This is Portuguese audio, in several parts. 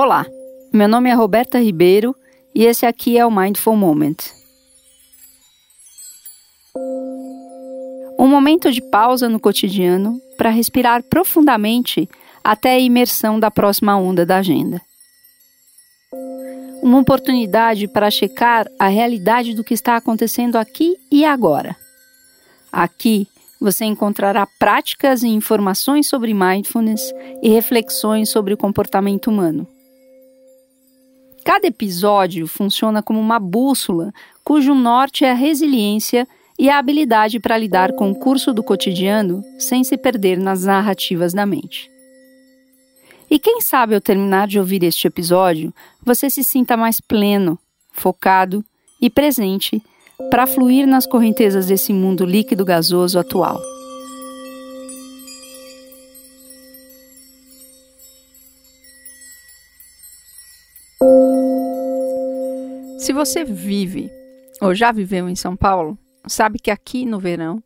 Olá, meu nome é Roberta Ribeiro e esse aqui é o Mindful Moment. Um momento de pausa no cotidiano para respirar profundamente até a imersão da próxima onda da agenda. Uma oportunidade para checar a realidade do que está acontecendo aqui e agora. Aqui você encontrará práticas e informações sobre mindfulness e reflexões sobre o comportamento humano. Cada episódio funciona como uma bússola cujo norte é a resiliência e a habilidade para lidar com o curso do cotidiano sem se perder nas narrativas da mente. E quem sabe ao terminar de ouvir este episódio, você se sinta mais pleno, focado e presente para fluir nas correntezas desse mundo líquido gasoso atual. Se você vive ou já viveu em São Paulo, sabe que aqui no verão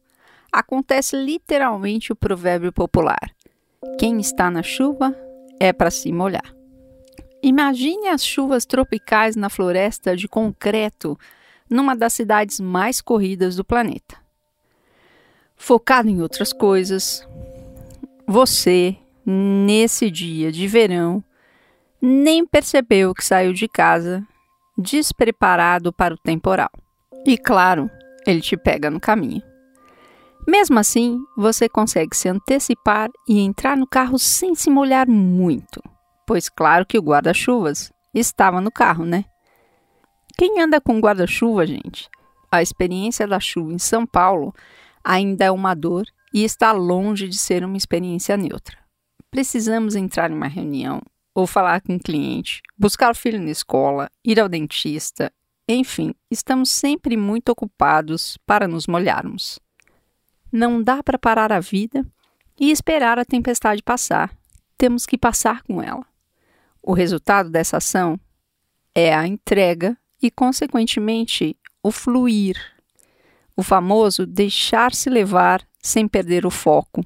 acontece literalmente o provérbio popular: quem está na chuva é para se molhar. Imagine as chuvas tropicais na floresta de concreto numa das cidades mais corridas do planeta. Focado em outras coisas, você, nesse dia de verão, nem percebeu que saiu de casa despreparado para o temporal. E claro, ele te pega no caminho. Mesmo assim, você consegue se antecipar e entrar no carro sem se molhar muito, pois claro que o guarda-chuvas estava no carro, né? Quem anda com guarda-chuva, gente? A experiência da chuva em São Paulo ainda é uma dor e está longe de ser uma experiência neutra. Precisamos entrar em uma reunião, ou falar com o um cliente, buscar o filho na escola, ir ao dentista, enfim, estamos sempre muito ocupados para nos molharmos. Não dá para parar a vida e esperar a tempestade passar. Temos que passar com ela. O resultado dessa ação é a entrega e, consequentemente, o fluir. O famoso deixar-se levar sem perder o foco,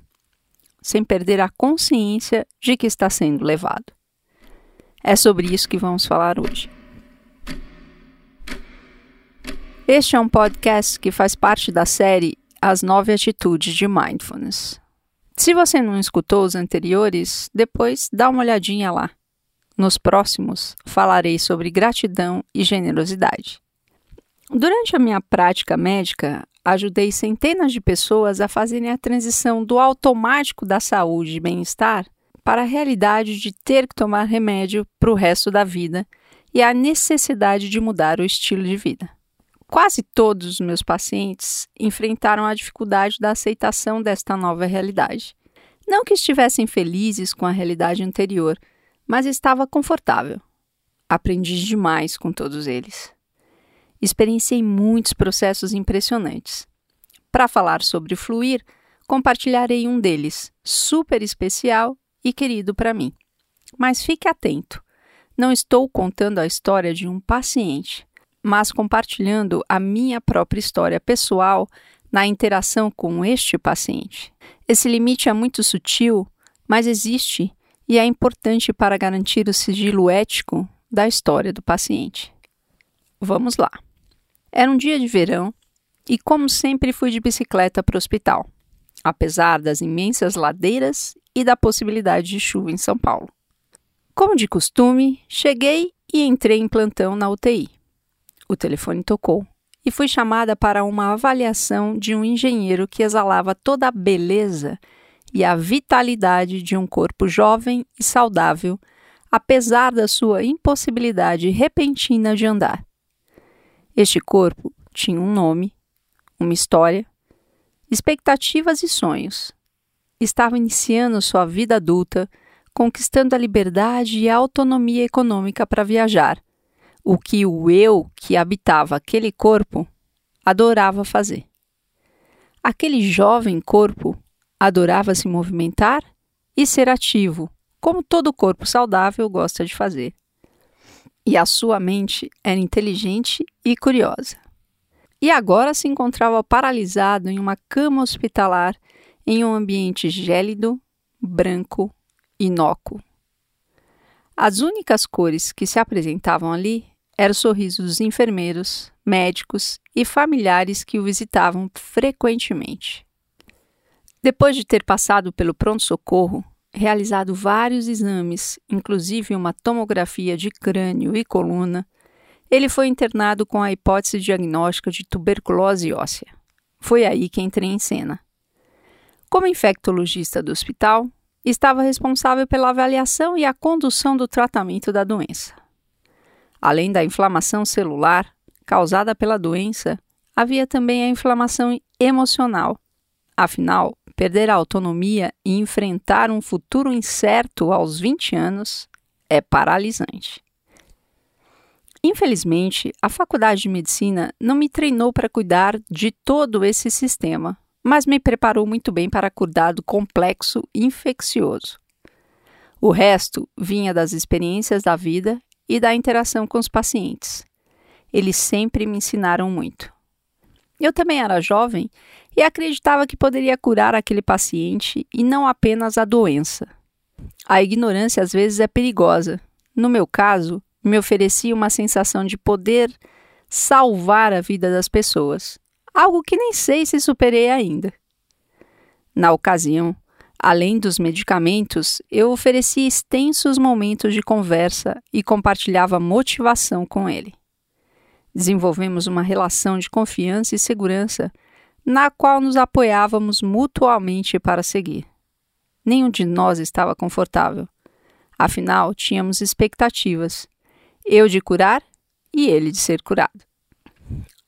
sem perder a consciência de que está sendo levado. É sobre isso que vamos falar hoje. Este é um podcast que faz parte da série As Nove Atitudes de Mindfulness. Se você não escutou os anteriores, depois dá uma olhadinha lá. Nos próximos, falarei sobre gratidão e generosidade. Durante a minha prática médica, ajudei centenas de pessoas a fazerem a transição do automático da saúde e bem-estar para a realidade de ter que tomar remédio para o resto da vida e a necessidade de mudar o estilo de vida. Quase todos os meus pacientes enfrentaram a dificuldade da aceitação desta nova realidade. Não que estivessem felizes com a realidade anterior, mas estava confortável. Aprendi demais com todos eles. Experienciei muitos processos impressionantes. Para falar sobre fluir, compartilharei um deles, super especial e querido para mim. Mas fique atento, não estou contando a história de um paciente, mas compartilhando a minha própria história pessoal na interação com este paciente. Esse limite é muito sutil, mas existe e é importante para garantir o sigilo ético da história do paciente. Vamos lá. Era um dia de verão e, como sempre, fui de bicicleta para o hospital, apesar das imensas ladeiras e da possibilidade de chuva em São Paulo. Como de costume, cheguei e entrei em plantão na UTI. O telefone tocou e fui chamada para uma avaliação de um engenheiro que exalava toda a beleza e a vitalidade de um corpo jovem e saudável, apesar da sua impossibilidade repentina de andar. Este corpo tinha um nome, uma história, expectativas e sonhos estava iniciando sua vida adulta, conquistando a liberdade e a autonomia econômica para viajar, o que o eu que habitava aquele corpo adorava fazer. Aquele jovem corpo adorava se movimentar e ser ativo, como todo corpo saudável gosta de fazer. E a sua mente era inteligente e curiosa. E agora se encontrava paralisado em uma cama hospitalar em um ambiente gélido, branco, inócuo. As únicas cores que se apresentavam ali eram o sorriso dos enfermeiros, médicos e familiares que o visitavam frequentemente. Depois de ter passado pelo pronto-socorro, realizado vários exames, inclusive uma tomografia de crânio e coluna, ele foi internado com a hipótese diagnóstica de tuberculose óssea. Foi aí que entrei em cena. Como infectologista do hospital, estava responsável pela avaliação e a condução do tratamento da doença. Além da inflamação celular causada pela doença, havia também a inflamação emocional. Afinal, perder a autonomia e enfrentar um futuro incerto aos 20 anos é paralisante. Infelizmente, a faculdade de medicina não me treinou para cuidar de todo esse sistema mas me preparou muito bem para cuidar do complexo infeccioso. O resto vinha das experiências da vida e da interação com os pacientes. Eles sempre me ensinaram muito. Eu também era jovem e acreditava que poderia curar aquele paciente e não apenas a doença. A ignorância às vezes é perigosa. No meu caso, me oferecia uma sensação de poder salvar a vida das pessoas algo que nem sei se superei ainda. Na ocasião, além dos medicamentos, eu oferecia extensos momentos de conversa e compartilhava motivação com ele. Desenvolvemos uma relação de confiança e segurança, na qual nos apoiávamos mutuamente para seguir. Nenhum de nós estava confortável. Afinal, tínhamos expectativas: eu de curar e ele de ser curado.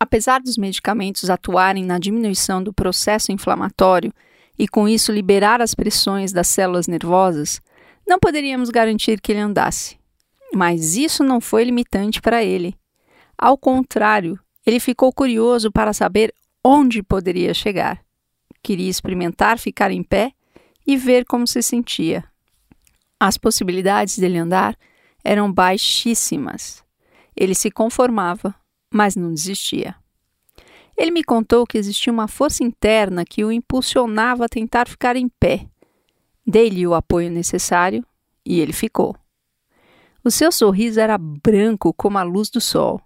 Apesar dos medicamentos atuarem na diminuição do processo inflamatório e com isso liberar as pressões das células nervosas, não poderíamos garantir que ele andasse. Mas isso não foi limitante para ele. Ao contrário, ele ficou curioso para saber onde poderia chegar. Queria experimentar ficar em pé e ver como se sentia. As possibilidades dele andar eram baixíssimas. Ele se conformava, mas não desistia. Ele me contou que existia uma força interna que o impulsionava a tentar ficar em pé. Dei-lhe o apoio necessário e ele ficou. O seu sorriso era branco como a luz do sol.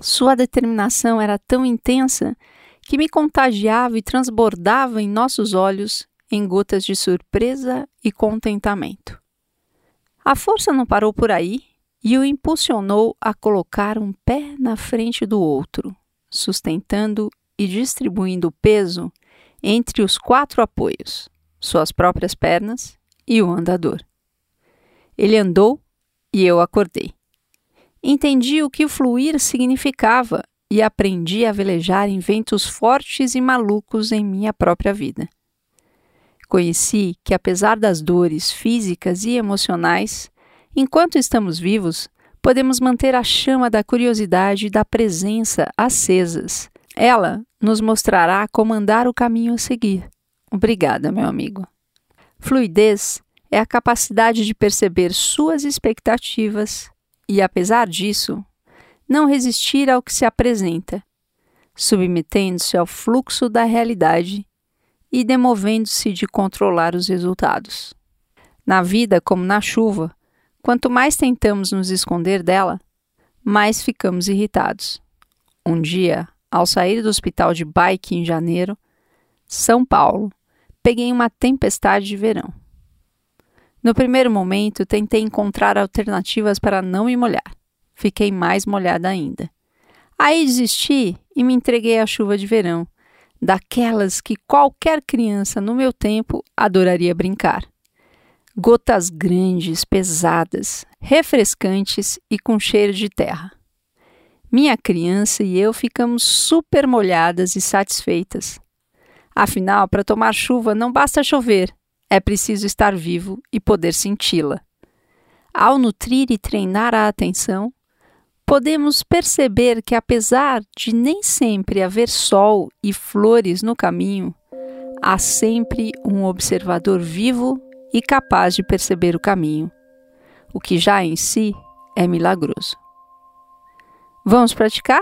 Sua determinação era tão intensa que me contagiava e transbordava em nossos olhos em gotas de surpresa e contentamento. A força não parou por aí e o impulsionou a colocar um pé na frente do outro, sustentando e distribuindo o peso entre os quatro apoios, suas próprias pernas e o andador. Ele andou e eu acordei. Entendi o que fluir significava e aprendi a velejar em ventos fortes e malucos em minha própria vida. Conheci que, apesar das dores físicas e emocionais, Enquanto estamos vivos, podemos manter a chama da curiosidade e da presença acesas. Ela nos mostrará como andar o caminho a seguir. Obrigada, meu amigo. Fluidez é a capacidade de perceber suas expectativas e, apesar disso, não resistir ao que se apresenta, submetendo-se ao fluxo da realidade e demovendo-se de controlar os resultados. Na vida, como na chuva, Quanto mais tentamos nos esconder dela, mais ficamos irritados. Um dia, ao sair do hospital de bike em janeiro, São Paulo, peguei uma tempestade de verão. No primeiro momento, tentei encontrar alternativas para não me molhar. Fiquei mais molhada ainda. Aí desisti e me entreguei à chuva de verão, daquelas que qualquer criança no meu tempo adoraria brincar gotas grandes, pesadas, refrescantes e com cheiro de terra. Minha criança e eu ficamos super molhadas e satisfeitas. Afinal, para tomar chuva não basta chover, é preciso estar vivo e poder senti-la. Ao nutrir e treinar a atenção, podemos perceber que, apesar de nem sempre haver sol e flores no caminho, há sempre um observador vivo e capaz de perceber o caminho, o que já em si é milagroso. Vamos praticar?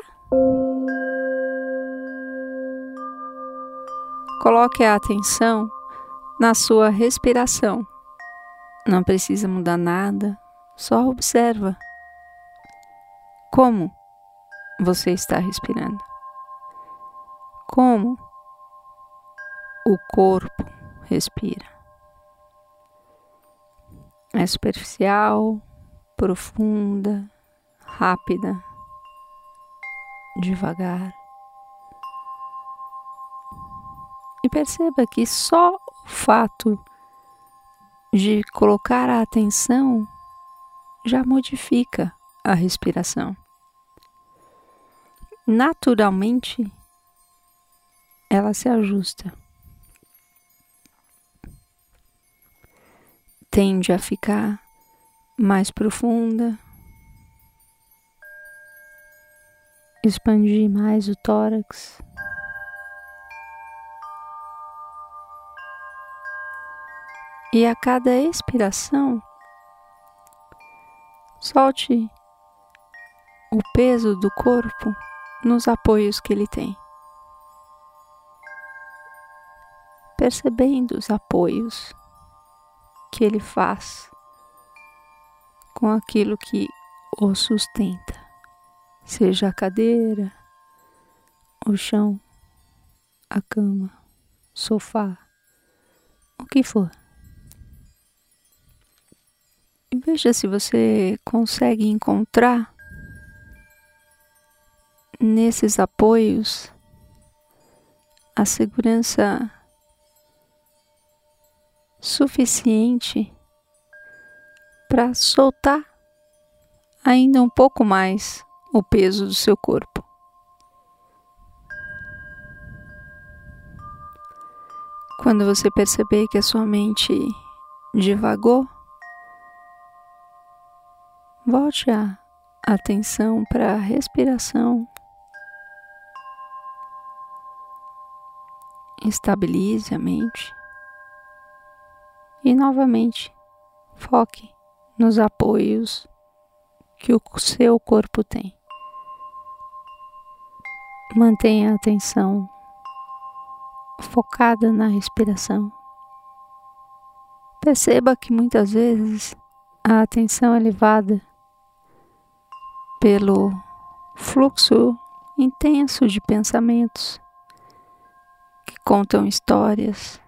Coloque a atenção na sua respiração. Não precisa mudar nada, Só observa como você está respirando. Como o corpo respira. É superficial, profunda, rápida, devagar. E perceba que só o fato de colocar a atenção já modifica a respiração. Naturalmente, ela se ajusta. Tende a ficar mais profunda, expandir mais o tórax. E a cada expiração, solte o peso do corpo nos apoios que ele tem. Percebendo os apoios que ele faz com aquilo que o sustenta, seja a cadeira, o chão, a cama, sofá, o que for. E veja se você consegue encontrar nesses apoios a segurança suficiente para soltar ainda um pouco mais o peso do seu corpo. Quando você perceber que a sua mente divagou, volte a atenção para a respiração estabilize a mente e novamente foque nos apoios que o seu corpo tem. Mantenha a atenção focada na respiração. Perceba que muitas vezes a atenção é levada pelo fluxo intenso de pensamentos contam histórias,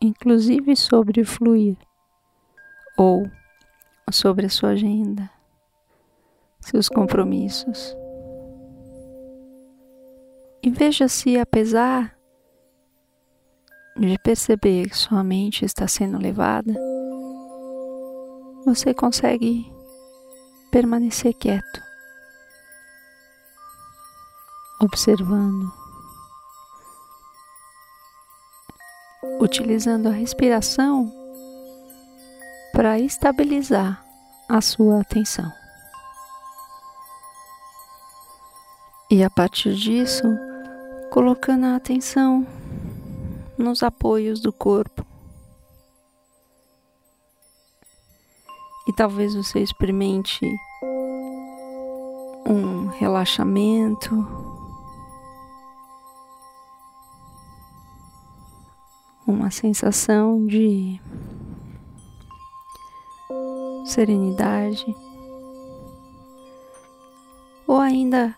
inclusive sobre o fluir, ou sobre a sua agenda, seus compromissos. E veja se, apesar de perceber que sua mente está sendo levada, você consegue permanecer quieto, observando utilizando a respiração para estabilizar a sua atenção. E a partir disso, colocando a atenção nos apoios do corpo. E talvez você experimente um relaxamento uma sensação de serenidade, ou ainda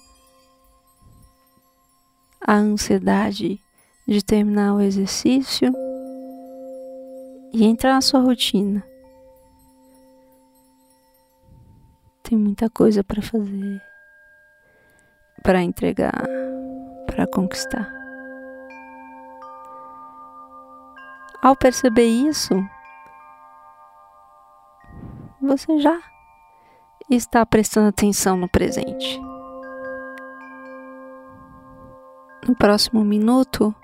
a ansiedade de terminar o exercício e entrar na sua rotina. Tem muita coisa para fazer, para entregar, para conquistar. Ao perceber isso, você já está prestando atenção no presente. No próximo minuto,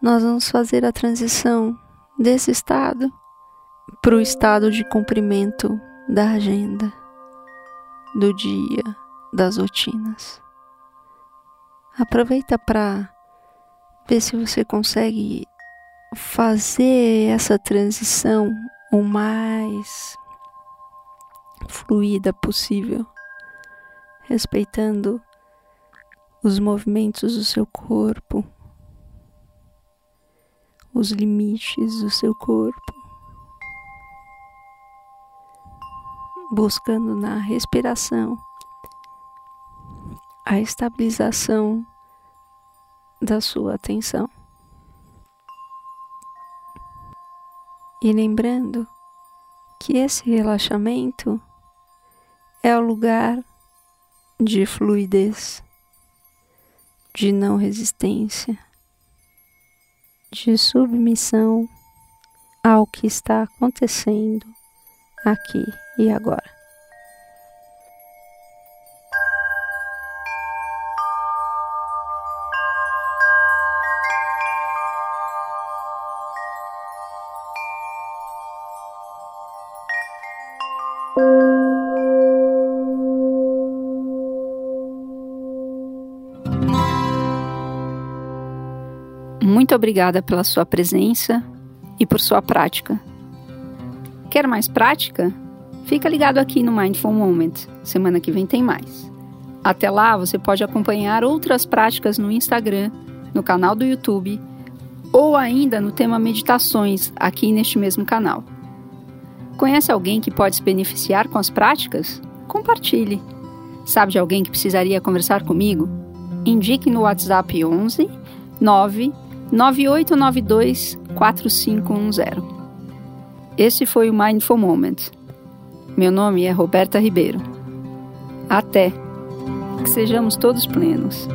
nós vamos fazer a transição desse estado para o estado de cumprimento da agenda, do dia, das rotinas. Aproveita para ver se você consegue fazer essa transição o mais fluida possível, respeitando os movimentos do seu corpo, os limites do seu corpo. buscando na respiração a estabilização da sua atenção. E lembrando que esse relaxamento é o lugar de fluidez, de não resistência, de submissão ao que está acontecendo aqui e agora. Muito obrigada pela sua presença e por sua prática. Quer mais prática? Fica ligado aqui no Mindful Moment. Semana que vem tem mais. Até lá, você pode acompanhar outras práticas no Instagram, no canal do YouTube ou ainda no tema Meditações aqui neste mesmo canal. Conhece alguém que pode se beneficiar com as práticas? Compartilhe. Sabe de alguém que precisaria conversar comigo? Indique no WhatsApp 11 9 9892 4510. Esse foi o Mindful Moment. Meu nome é Roberta Ribeiro. Até! Que sejamos todos plenos.